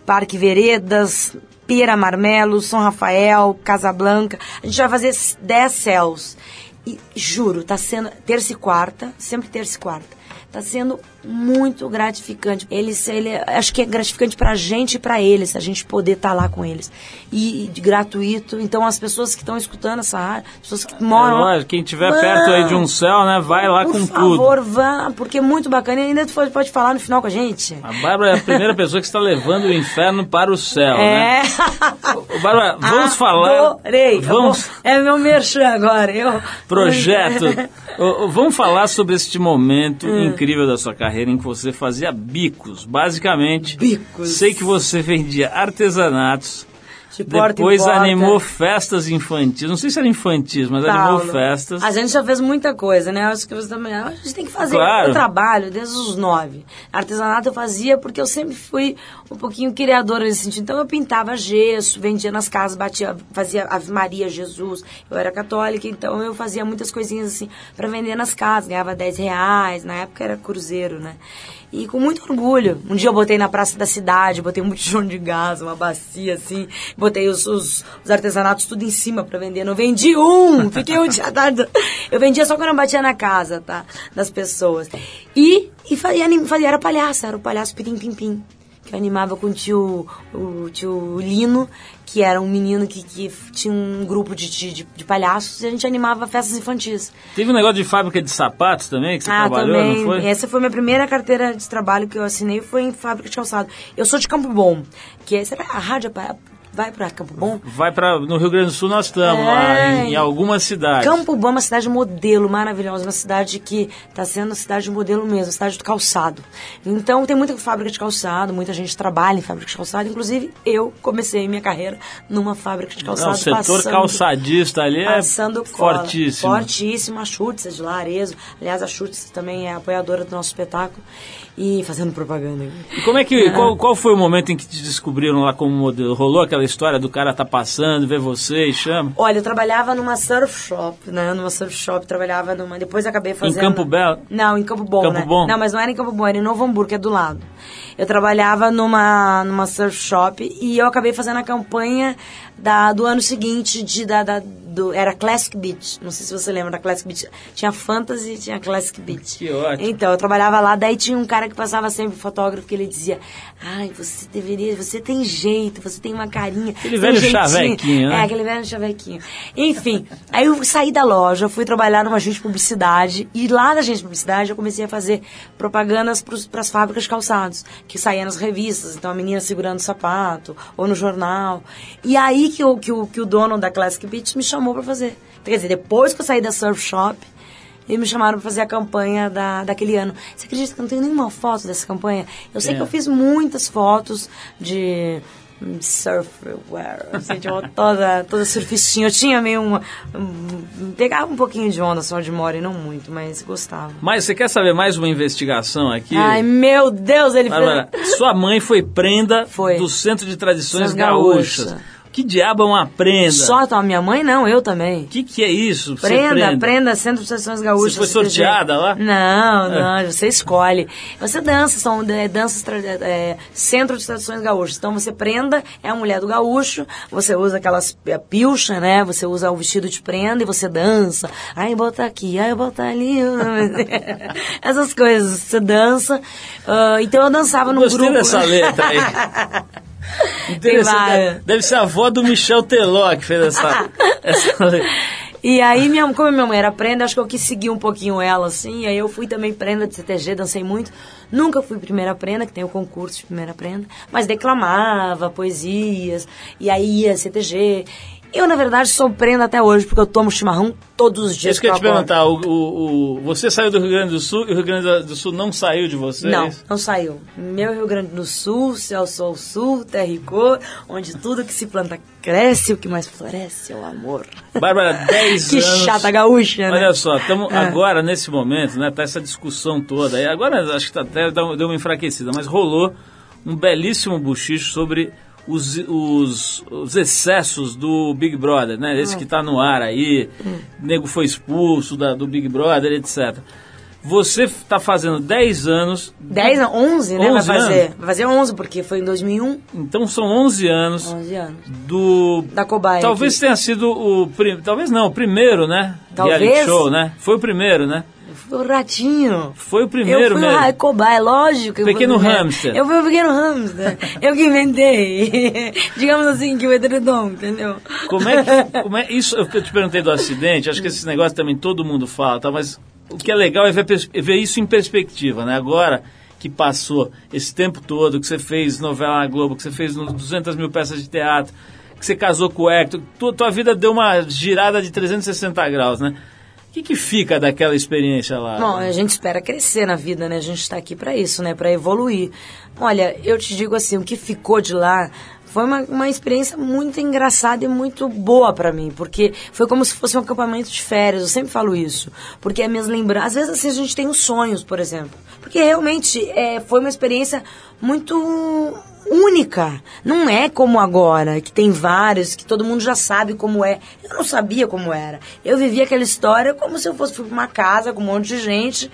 Parque Veredas, Pera Marmelo, São Rafael, Casablanca. A gente vai fazer 10 céus. E juro, tá sendo terça e quarta, sempre terça e quarta. Tá sendo muito gratificante. Eles, ele, acho que é gratificante pra gente e pra eles, a gente poder estar lá com eles. E, e gratuito. Então as pessoas que estão escutando essa rádio, as pessoas que É moram. lógico, quem tiver perto aí de um céu, né, vai lá Por com favor, tudo. vá, porque é muito bacana. E ainda tu pode, pode falar no final com a gente. A Bárbara é a primeira pessoa que está levando o inferno para o céu, É. né? Bárbara, vamos falar. Adorei. Vamos. É meu merchan agora. Eu... Projeto. Vamos falar sobre este momento Hum. incrível da sua carreira em que você fazia bicos, basicamente. Bicos. Sei que você vendia artesanatos. De porta em Depois porta. animou festas infantis. Não sei se era infantis, mas animou Paulo, festas. A gente já fez muita coisa, né? Acho que você também. A gente tem que fazer Claro. trabalho desde os nove. Artesanato eu fazia porque eu sempre fui um pouquinho criadora nesse sentido. Então eu pintava gesso, vendia nas casas, batia, fazia Ave Maria, Jesus. Eu era católica, então eu fazia muitas coisinhas assim para vender nas casas. Ganhava 10 reais, na época era cruzeiro, né? E com muito orgulho. Um dia eu botei na praça da cidade, botei um botijão de gás, uma bacia assim, botei os, os, os artesanatos tudo em cima pra vender. Não vendi um! Fiquei um dia tarde. Eu vendia só quando eu batia na casa, tá? Das pessoas. E, e fazia, fazia, era palhaço, era o palhaço Pirim Pim Pim. Que eu animava com o tio, o tio Lino, que era um menino que, que tinha um grupo de, de, de palhaços, e a gente animava festas infantis. Teve um negócio de fábrica de sapatos também, que você Ah, trabalhou, também. não foi? Essa foi minha primeira carteira de trabalho que eu assinei, foi em fábrica de calçado. Eu sou de Campo Bom, que é, será a rádio é vai pra Campo Bom? Vai para no Rio Grande do Sul nós estamos lá É. em, em algumas cidades. Campo Bom é uma cidade modelo maravilhosa, uma cidade que está sendo cidade modelo mesmo, cidade do calçado. Então tem muita fábrica de calçado, muita gente trabalha em fábrica de calçado, inclusive eu comecei minha carreira numa fábrica de calçado. Não, o setor passando- calçadista ali é Passando cola. fortíssimo. Fortíssimo. A Schutz é de lá, Arezzo. Aliás, a Schutz também é apoiadora do nosso espetáculo. E fazendo propaganda. E como é que qual, qual foi o momento em que te descobriram lá como modelo? Rolou aquela história do cara tá passando, vê você e chama? Olha, eu trabalhava numa surf shop, né? Numa surf shop, trabalhava numa. Depois acabei fazendo. Campo Belo? Não, em Campo Bom, Campo né? Bom? Não, mas não era em Campo Bom, era em Novo Hamburgo, que é do lado. Eu trabalhava numa, numa surf shop e eu acabei fazendo a campanha da, do ano seguinte de, da, da- do, era Classic Beach. Não sei se você lembra da Classic Beach. Tinha Fantasy e tinha Classic Beach. Que ótimo. Então, eu trabalhava lá, daí tinha um cara que passava sempre, fotógrafo, que ele dizia, ai, você deveria, você tem jeito, você tem uma carinha. Aquele velho jeitinho." chavequinho, né? É, aquele velho chavequinho. Enfim, aí eu saí da loja, fui trabalhar numa agência de publicidade, e lá na agência de publicidade eu comecei a fazer propagandas para as fábricas de calçados, que saía nas revistas, então a menina segurando o sapato, ou no jornal. E aí que o, que o, que o dono da Classic Beach me chamou para fazer. Quer dizer, depois que eu saí da surf shop, eles me chamaram para fazer a campanha da, daquele ano. Você acredita que eu não tenho nenhuma foto dessa campanha? Eu sei É. que eu fiz muitas fotos de hum, surfwear, assim, de uma- toda, toda surfistinha. Eu tinha meio uma... um- pegava um pouquinho de onda só de mora e não muito, mas gostava. Mas você quer saber mais uma investigação aqui? Ai, meu Deus, ele Bárbara, fez... sua mãe foi prenda Foi. do Centro de Tradições Gaúchas. gaúcha. Que diabo é uma prenda? Só a minha mãe, não, eu também. O que, que é isso? ser Prenda, prenda, Centro de Tradições Gaúchas. Você foi sorteada lá? É. Não, não, você escolhe. Você dança, são é, danças, tra- é, Centro de Tradições Gaúchas. Então você prenda, é a mulher do gaúcho, você usa aquelas é, pilcha, né? Você usa o vestido de prenda e você dança. Aí bota aqui, aí bota ali. Essas coisas, você dança. Ah, então eu dançava num Gostei grupo. dessa letra aí. Interessante. várias. Deve ser a avó do Michel Teló que fez essa, essa. E aí, minha, como minha mãe era prenda, acho que eu quis seguir um pouquinho ela, assim. Aí eu fui também prenda de CTG, dancei muito. Nunca fui primeira prenda, que tem o concurso de primeira prenda. Mas declamava poesias, e aí ia CTG. Eu, na verdade, sou prenda até hoje, porque eu tomo chimarrão todos os dias Isso que eu ia te perguntar, o, o- o- você saiu do Rio Grande do Sul e o Rio Grande do Sul não saiu de você? é Não, não saiu. Meu Rio Grande do Sul, céu, sol, sul, terra e cor, onde tudo que se planta cresce, o que mais floresce é o amor. Bárbara, 10 Que anos. chata gaúcha, né? Olha só, estamos É. agora nesse momento, né? Tá essa discussão toda. E agora acho que tá até deu uma enfraquecida, mas rolou um belíssimo buchicho sobre os, os, os excessos do Big Brother, né? Hum. Esse que tá no ar aí, nego foi expulso da- do Big Brother, etc. Você está fazendo 10 anos, 10, não, 11, né? 11 vai fazer. anos? Vai fazer 11, porque foi em 2001. então são 11 anos 11 anos. do Da cobaia. Talvez aqui. tenha sido o. prim- Talvez não, o primeiro, né? Talvez. Reality show, né? Foi o primeiro, né? Foi o ratinho. Foi o primeiro eu fui mesmo. uma cobaia, lógico. eu Pequeno hamster. Eu fui o pequeno hamster. eu que inventei. Digamos assim, que o edredom, entendeu? Como é que. Como é, isso eu te perguntei do acidente, acho que esse negócio também todo mundo fala, tá? Mas o que é legal é ver, é ver isso em perspectiva, né? Agora que passou esse tempo todo, que você fez novela na Globo, que você fez no 200 mil peças de teatro, que você casou com o Hector, tua, tua vida deu uma girada de 360 graus, né? O que, que fica daquela experiência lá? Bom, a gente espera crescer na vida, né? A gente está aqui para isso, né? Para evoluir. Olha, eu te digo assim, o que ficou de lá foi uma, uma experiência muito engraçada e muito boa para mim, porque foi como se fosse um acampamento de férias. Eu sempre falo isso, porque é minhas lembranças. Às vezes assim a gente tem os sonhos, por exemplo, porque realmente é, foi uma experiência muito única. Não é como agora, que tem vários, que todo mundo já sabe como é. Eu não sabia como era. Eu vivia aquela história como se eu fosse pra uma casa com um monte de gente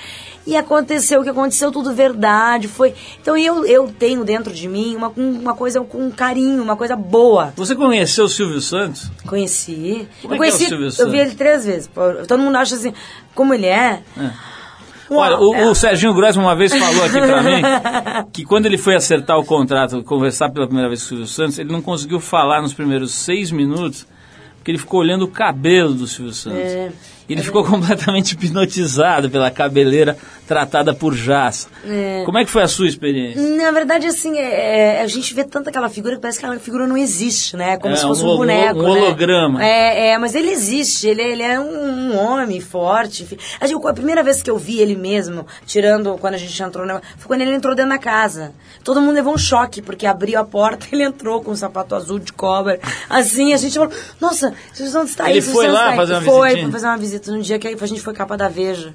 e aconteceu o que aconteceu, tudo verdade. Foi. Então eu, eu tenho dentro de mim uma, uma coisa com carinho, uma coisa boa. Você conheceu o Silvio Santos? Conheci. Como eu é que é o conheci, Silvio eu Santos? vi ele três vezes. Todo mundo acha assim, como ele é. Olha, o, é. o Serginho Grossman uma vez falou aqui pra mim que quando ele foi acertar o contrato, conversar pela primeira vez com o Silvio Santos, ele não conseguiu falar nos primeiros seis minutos, porque ele ficou olhando o cabelo do Silvio Santos. É. Ele ficou completamente hipnotizado pela cabeleira tratada por Jazz. É. Como é que foi a sua experiência? Na verdade, assim, é, é, a gente vê tanto aquela figura que parece que aquela figura não existe, né? Como É, se fosse um um, boneco. um né? holograma. É, é, mas ele existe, ele, ele é um, um homem forte. A, gente- a primeira vez que eu vi ele mesmo, tirando quando a gente entrou, na, foi quando ele entrou dentro da casa. Todo mundo levou um choque, porque abriu a porta ele entrou com um sapato azul de cobra. Assim, a gente falou, nossa, Silvio Santos está aí. Ele foi lá tá aí." fazer uma Foi, visitinha? foi fazer uma visita no dia que a gente foi capa da Veja.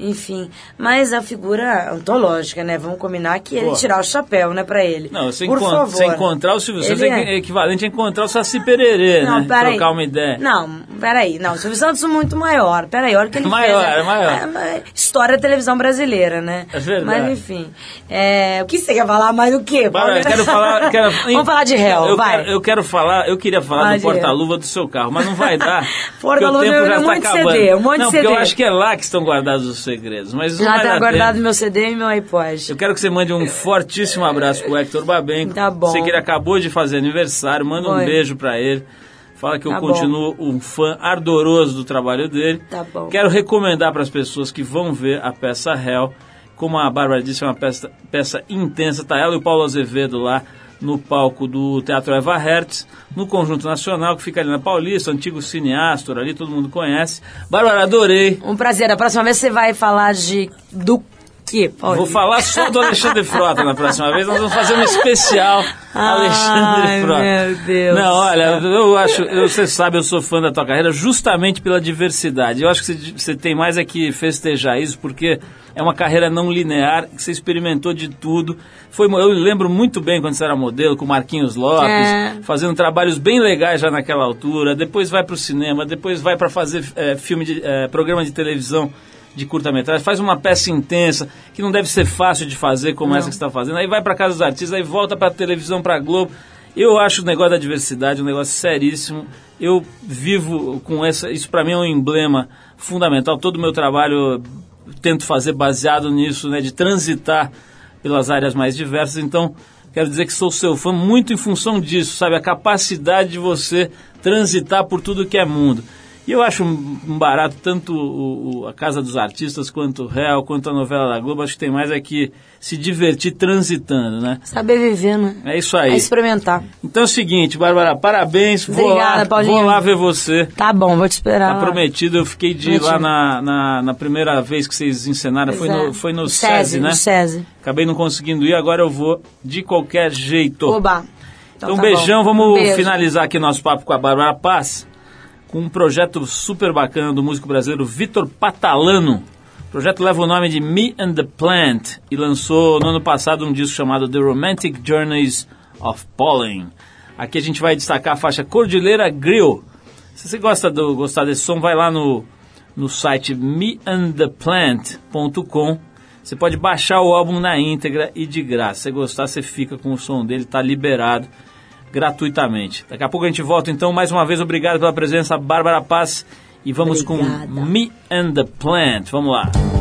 Enfim, mas a figura ontológica, né? Vamos combinar que ele Pô. tirar o chapéu, né, pra ele. Não, você, Por encon- favor. você encontrar o Silvio Santos é é. equivalente a encontrar o Saci Pererê, Não, né? peraí. Trocar uma ideia. Não, peraí. Não, o Silvio Santos é muito maior. Peraí, olha o que ele Maior, fez. é maior. É, mas história da televisão brasileira, né? É verdade. Mas enfim. É, o que você quer falar mais do quê? Bárbara, eu quero falar. quero- Vamos falar de réu, eu vai. Quero, eu quero falar, eu queria falar Fala do porta-luva do seu carro, mas não vai dar. Porta-luva, eu- já um monte de. CD, um monte de não, porque eu CD. acho que é lá que estão guardados os segredos. Mas Já tá guardado tempo. meu CD e meu iPod. Eu quero que você mande um fortíssimo abraço pro Hector Babenco. Tá bom. Sei que ele acabou de fazer aniversário, manda um Foi. beijo pra ele. Fala que eu Tá bom. continuo um fã ardoroso do trabalho dele. Tá bom. Quero recomendar para as pessoas que vão ver a peça Hell. Como a Bárbara disse, é uma peça, peça intensa. Tá ela e o Paulo Azevedo lá no palco do Teatro Eva Hertz, no Conjunto Nacional, que fica ali na Paulista, antigo cineastor ali, todo mundo conhece. Bárbara, adorei. Um prazer. Da próxima vez você vai falar de... Do quê? Vou falar só do Alexandre Frota na próxima vez. Nós vamos fazer um especial Alexandre Ai, Frota. meu Deus. Não, olha, eu acho, eu- você sabe, eu sou fã da tua carreira justamente pela diversidade. Eu acho que você, tem mais é que festejar isso, porque é uma carreira não linear, que você experimentou de tudo. Foi, eu lembro muito bem quando você era modelo, com Marquinhos Lopes, É. fazendo trabalhos bem legais já naquela altura. Depois vai para o cinema, depois vai para fazer eh, filme de, eh, programa de televisão de curta-metragem, faz uma peça intensa, que não deve ser fácil de fazer como essa que você está fazendo. Aí vai para casa dos artistas, aí volta para a televisão, para a Globo. Eu acho o negócio da diversidade um negócio seríssimo. Eu vivo com essa. Isso para mim é um emblema fundamental. Todo o meu trabalho tento fazer baseado nisso, né, de transitar pelas áreas mais diversas. Então, quero dizer que sou seu fã muito em função disso, sabe? A capacidade de você transitar por tudo que é mundo. E eu acho um um barato tanto o, o- a Casa dos Artistas quanto o Réu, quanto a novela da Globo. Acho que tem mais é que se divertir transitando, né? Saber viver, né? É isso aí. É experimentar. Então é o seguinte, Bárbara, parabéns. Vou Obrigada, lá, Paulinho. vou lá ver você. Tá bom, vou te esperar. Tá lá. prometido, eu fiquei de ir lá na, na, na primeira vez que vocês encenaram, foi no, é. foi no SESI, né? no SESI. Acabei não conseguindo ir, agora eu vou de qualquer jeito. Oba. Então, tá beijão, bom. vamos Beijo. finalizar aqui nosso papo com a Bárbara Paz, com um projeto super bacana do músico brasileiro Vitor Patalano. O projeto leva o nome de Me and the Plant e lançou no ano passado um disco chamado The Romantic Journeys of Pollen. Aqui a gente vai destacar a faixa Cordilheira Grill. Se você gosta do, gostar desse som, vai lá no, no site meandtheplant.com. Você pode baixar o álbum na íntegra e de graça. Se gostar, você fica com o som dele, tá liberado gratuitamente. Daqui a pouco a gente volta, então, mais uma vez, obrigado pela presença, Bárbara Paz. E vamos Obrigada. com Me and the Plant. Vamos lá.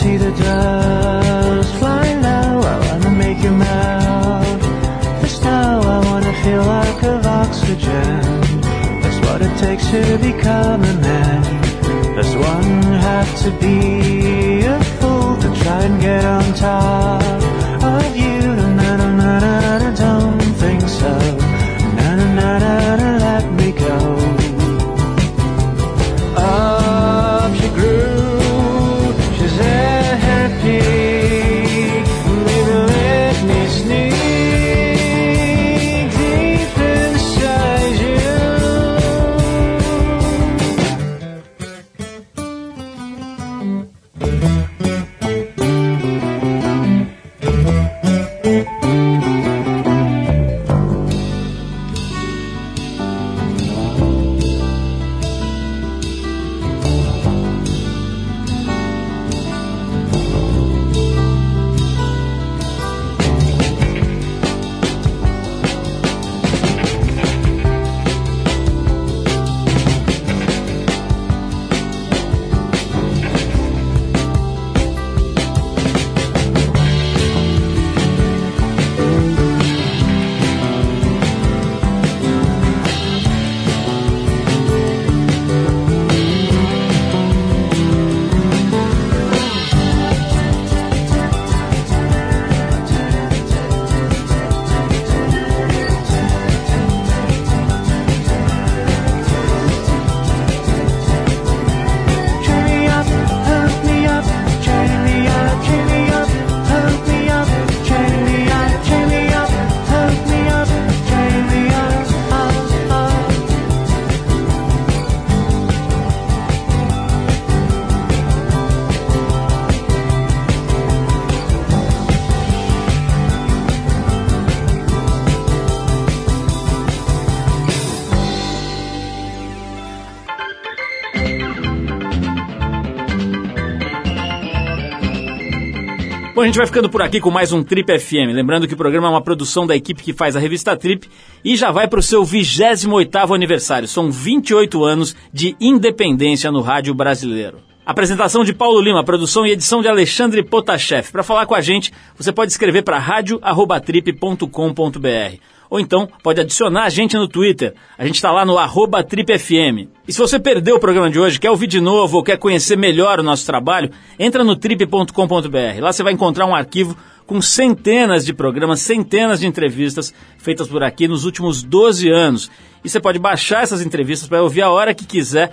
See the dust fly low, I wanna make you melt the snow, I wanna feel like of oxygen. That's what it takes to become a man. Does one have to be a fool to try and get on top gente vai ficando por aqui com mais um Trip FM. Lembrando que o programa é uma produção da equipe que faz a revista Trip e já vai para o seu 28º aniversário. São 28 anos de independência no rádio brasileiro. Apresentação de Paulo Lima, produção e edição de Alexandre Potashev. Para falar com a gente, você pode escrever para rádio@trip.com.br ou então pode adicionar a gente no Twitter. A gente está lá no arroba TripFM. E se você perdeu o programa de hoje, quer ouvir de novo ou quer conhecer melhor o nosso trabalho, entra no trip.com.br. Lá você vai encontrar um arquivo com centenas de programas, centenas de entrevistas feitas por aqui nos últimos 12 anos. E você pode baixar essas entrevistas para ouvir a hora que quiser,